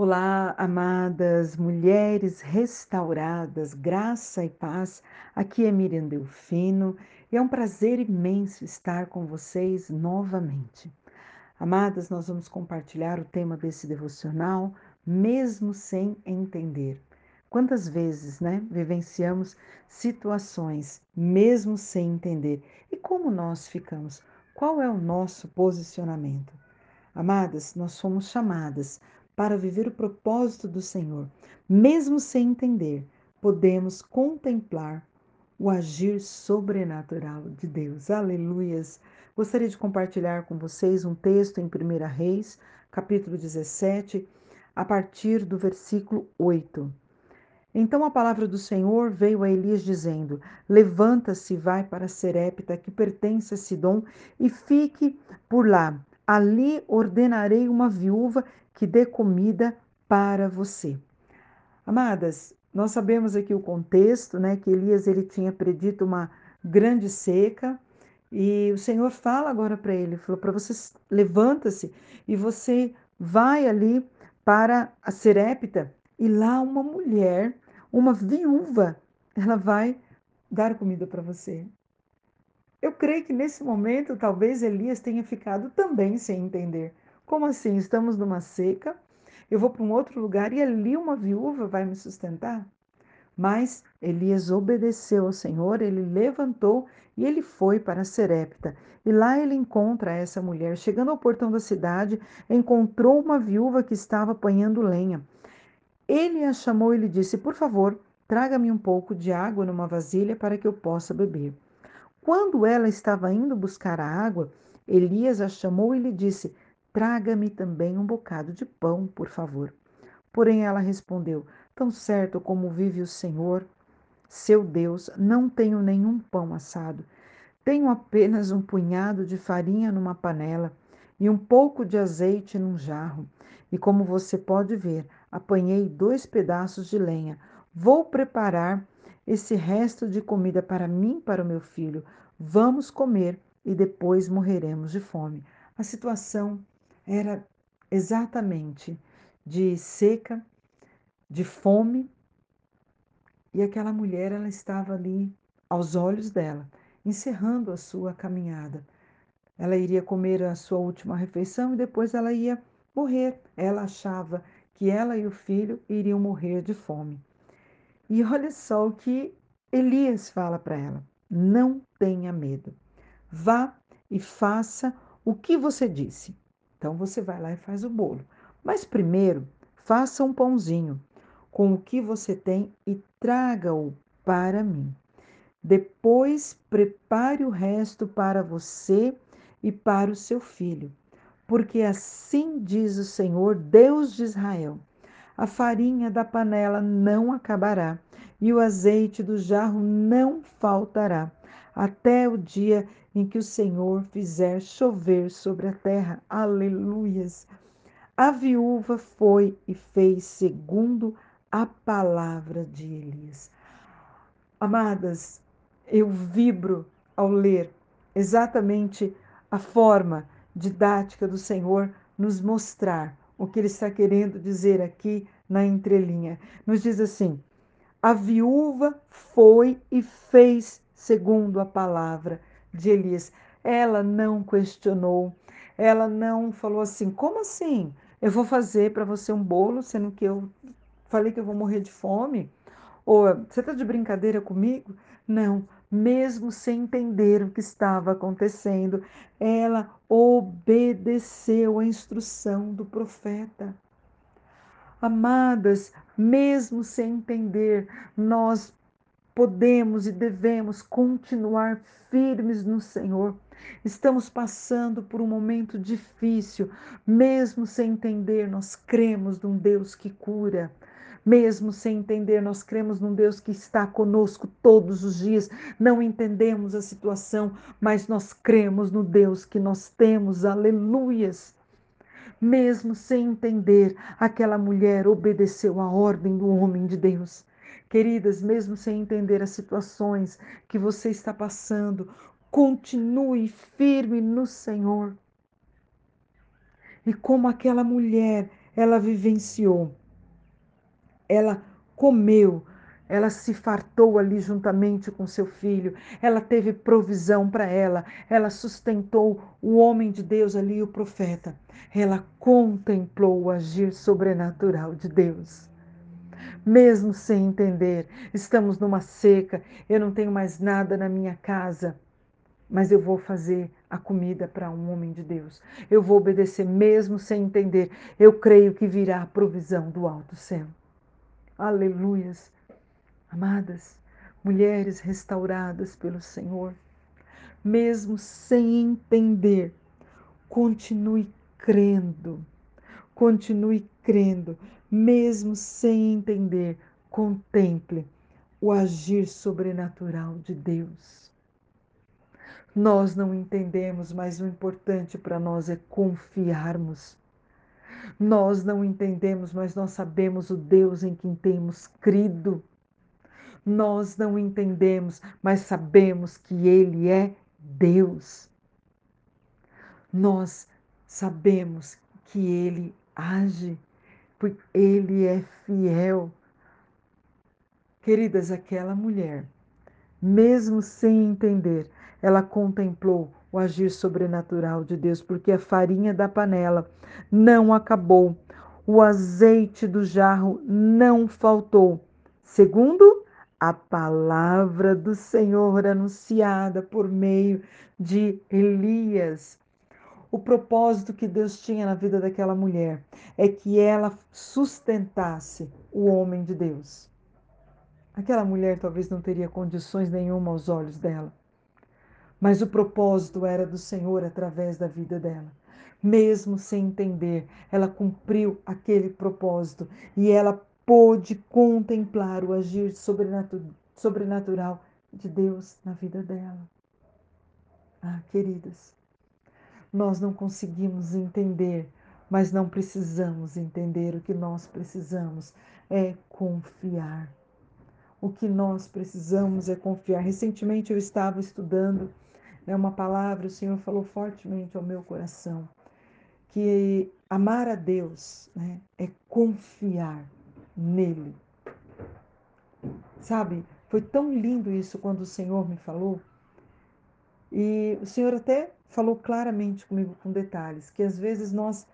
Olá, amadas mulheres restauradas, graça e paz. Aqui é Miriam Delfino e é um prazer imenso estar com vocês novamente. Amadas, nós vamos compartilhar o tema desse devocional, mesmo sem entender. Quantas vezes, né, vivenciamos situações mesmo sem entender? E como nós ficamos? Qual é o nosso posicionamento? Amadas, nós somos chamadas para viver o propósito do Senhor. Mesmo sem entender, podemos contemplar o agir sobrenatural de Deus. Aleluias! Gostaria de compartilhar com vocês um texto em 1 Reis, capítulo 17, a partir do versículo 8. Então a palavra do Senhor veio a Elias dizendo: Levanta-se vai para Serepta, que pertence a Sidom, e fique por lá. Ali ordenarei uma viúva que dê comida para você. Amadas, nós sabemos aqui o contexto, né, que Elias ele tinha predito uma grande seca e o Senhor fala agora para ele, falou para você levanta-se e você vai ali para a Serepta e lá uma mulher, uma viúva, ela vai dar comida para você. Eu creio que nesse momento talvez Elias tenha ficado também sem entender como assim? Estamos numa seca, eu vou para um outro lugar e ali uma viúva vai me sustentar? Mas Elias obedeceu ao Senhor, ele levantou e ele foi para Serepta. E lá ele encontra essa mulher. Chegando ao portão da cidade, encontrou uma viúva que estava apanhando lenha. Ele a chamou e lhe disse: Por favor, traga-me um pouco de água numa vasilha para que eu possa beber. Quando ela estava indo buscar a água, Elias a chamou e lhe disse: Traga-me também um bocado de pão, por favor. Porém ela respondeu: Tão certo como vive o Senhor, seu Deus, não tenho nenhum pão assado. Tenho apenas um punhado de farinha numa panela e um pouco de azeite num jarro. E como você pode ver, apanhei dois pedaços de lenha. Vou preparar esse resto de comida para mim para o meu filho. Vamos comer e depois morreremos de fome. A situação era exatamente de seca, de fome, e aquela mulher ela estava ali aos olhos dela, encerrando a sua caminhada. Ela iria comer a sua última refeição e depois ela ia morrer. Ela achava que ela e o filho iriam morrer de fome. E olha só o que Elias fala para ela: não tenha medo. Vá e faça o que você disse. Então você vai lá e faz o bolo. Mas primeiro, faça um pãozinho com o que você tem e traga-o para mim. Depois, prepare o resto para você e para o seu filho. Porque assim diz o Senhor, Deus de Israel: a farinha da panela não acabará e o azeite do jarro não faltará, até o dia em que o Senhor fizer chover sobre a terra. Aleluias! A viúva foi e fez segundo a palavra de Elias. Amadas, eu vibro ao ler exatamente a forma didática do Senhor nos mostrar o que ele está querendo dizer aqui na entrelinha. Nos diz assim: a viúva foi e fez segundo a palavra de Elias. Ela não questionou, ela não falou assim: como assim? Eu vou fazer para você um bolo, sendo que eu falei que eu vou morrer de fome? Ou você está de brincadeira comigo? Não, mesmo sem entender o que estava acontecendo, ela obedeceu a instrução do profeta. Amadas, mesmo sem entender, nós podemos e devemos continuar firmes no Senhor. Estamos passando por um momento difícil, mesmo sem entender, nós cremos num Deus que cura. Mesmo sem entender, nós cremos num Deus que está conosco todos os dias. Não entendemos a situação, mas nós cremos no Deus que nós temos. Aleluias! Mesmo sem entender, aquela mulher obedeceu a ordem do homem de Deus. Queridas, mesmo sem entender as situações que você está passando, continue firme no Senhor. E como aquela mulher, ela vivenciou, ela comeu, ela se fartou ali juntamente com seu filho, ela teve provisão para ela, ela sustentou o homem de Deus ali, o profeta. Ela contemplou o agir sobrenatural de Deus. Mesmo sem entender, estamos numa seca, eu não tenho mais nada na minha casa, mas eu vou fazer a comida para um homem de Deus. Eu vou obedecer mesmo sem entender. Eu creio que virá a provisão do alto céu. Aleluias. Amadas, mulheres restauradas pelo Senhor, mesmo sem entender, continue crendo, continue crendo, mesmo sem entender, contemple o agir sobrenatural de Deus. Nós não entendemos, mas o importante para nós é confiarmos. Nós não entendemos, mas nós sabemos o Deus em quem temos crido. Nós não entendemos, mas sabemos que Ele é Deus. Nós sabemos que Ele age, porque Ele é fiel. Queridas, aquela mulher, mesmo sem entender, ela contemplou o agir sobrenatural de Deus, porque a farinha da panela não acabou, o azeite do jarro não faltou, segundo a palavra do Senhor anunciada por meio de Elias. O propósito que Deus tinha na vida daquela mulher é que ela sustentasse o homem de Deus. Aquela mulher talvez não teria condições nenhuma aos olhos dela, mas o propósito era do Senhor através da vida dela. Mesmo sem entender, ela cumpriu aquele propósito e ela pôde contemplar o agir sobrenatural de Deus na vida dela. Ah, queridas, nós não conseguimos entender, mas não precisamos entender. O que nós precisamos é confiar. O que nós precisamos é confiar. Recentemente eu estava estudando né, uma palavra, o Senhor falou fortemente ao meu coração, que amar a Deus né, é confiar nele. Sabe, foi tão lindo isso quando o Senhor me falou. E o Senhor até falou claramente comigo com detalhes, que às vezes nós,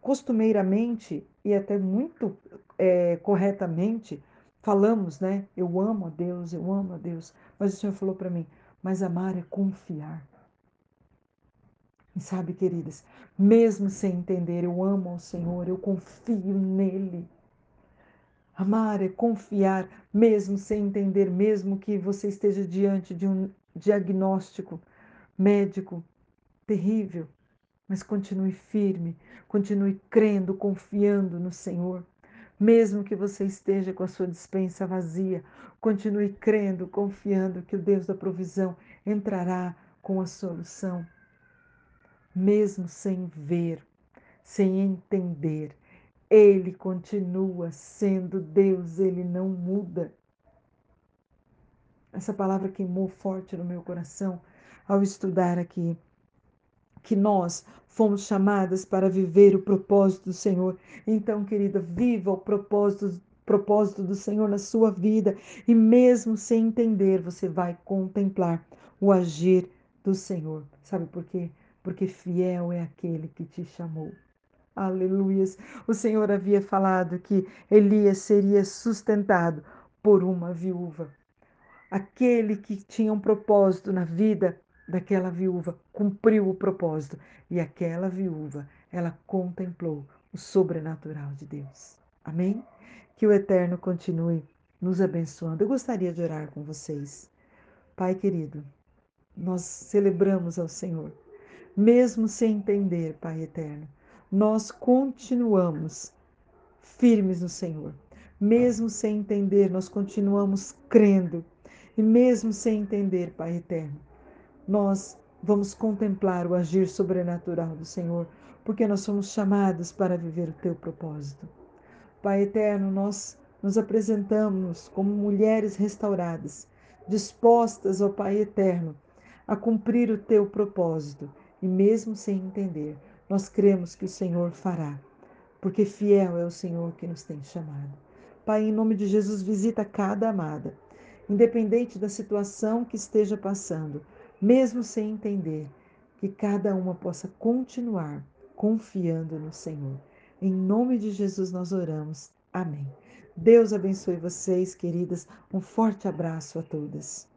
costumeiramente e até muito é, corretamente, falamos, né? Eu amo a Deus, eu amo a Deus. Mas o Senhor falou para mim, mas amar é confiar. E sabe, queridas, mesmo sem entender, eu amo ao Senhor, eu confio nele. Amar é confiar, mesmo sem entender, mesmo que você esteja diante de um diagnóstico médico terrível. Mas continue firme, continue crendo, confiando no Senhor. Mesmo que você esteja com a sua dispensa vazia, continue crendo, confiando que o Deus da provisão entrará com a solução. Mesmo sem ver, sem entender, ele continua sendo Deus, ele não muda. Essa palavra queimou forte no meu coração ao estudar aqui que nós fomos chamadas para viver o propósito do Senhor. Então, querida, viva o propósito, propósito do Senhor na sua vida e mesmo sem entender, você vai contemplar o agir do Senhor. Sabe por quê? Porque fiel é aquele que te chamou. Aleluias. O Senhor havia falado que Elias seria sustentado por uma viúva. Aquele que tinha um propósito na vida daquela viúva cumpriu o propósito e aquela viúva, ela contemplou o sobrenatural de Deus. Amém? Que o Eterno continue nos abençoando. Eu gostaria de orar com vocês. Pai querido, nós celebramos ao Senhor, mesmo sem entender, Pai eterno nós continuamos firmes no Senhor. Mesmo sem entender, nós continuamos crendo. E mesmo sem entender, Pai eterno, nós vamos contemplar o agir sobrenatural do Senhor, porque nós somos chamados para viver o teu propósito. Pai eterno, nós nos apresentamos como mulheres restauradas, dispostas, ó Pai eterno, a cumprir o teu propósito e mesmo sem entender, nós cremos que o Senhor fará. porque fiel é o Senhor que nos tem chamado. Pai, em nome de Jesus, visita cada amada, independente da situação que esteja passando, mesmo sem entender, que cada uma possa continuar confiando no Senhor. Em nome de Jesus nós oramos. Amém. Deus abençoe vocês, queridas. Um forte abraço a todas.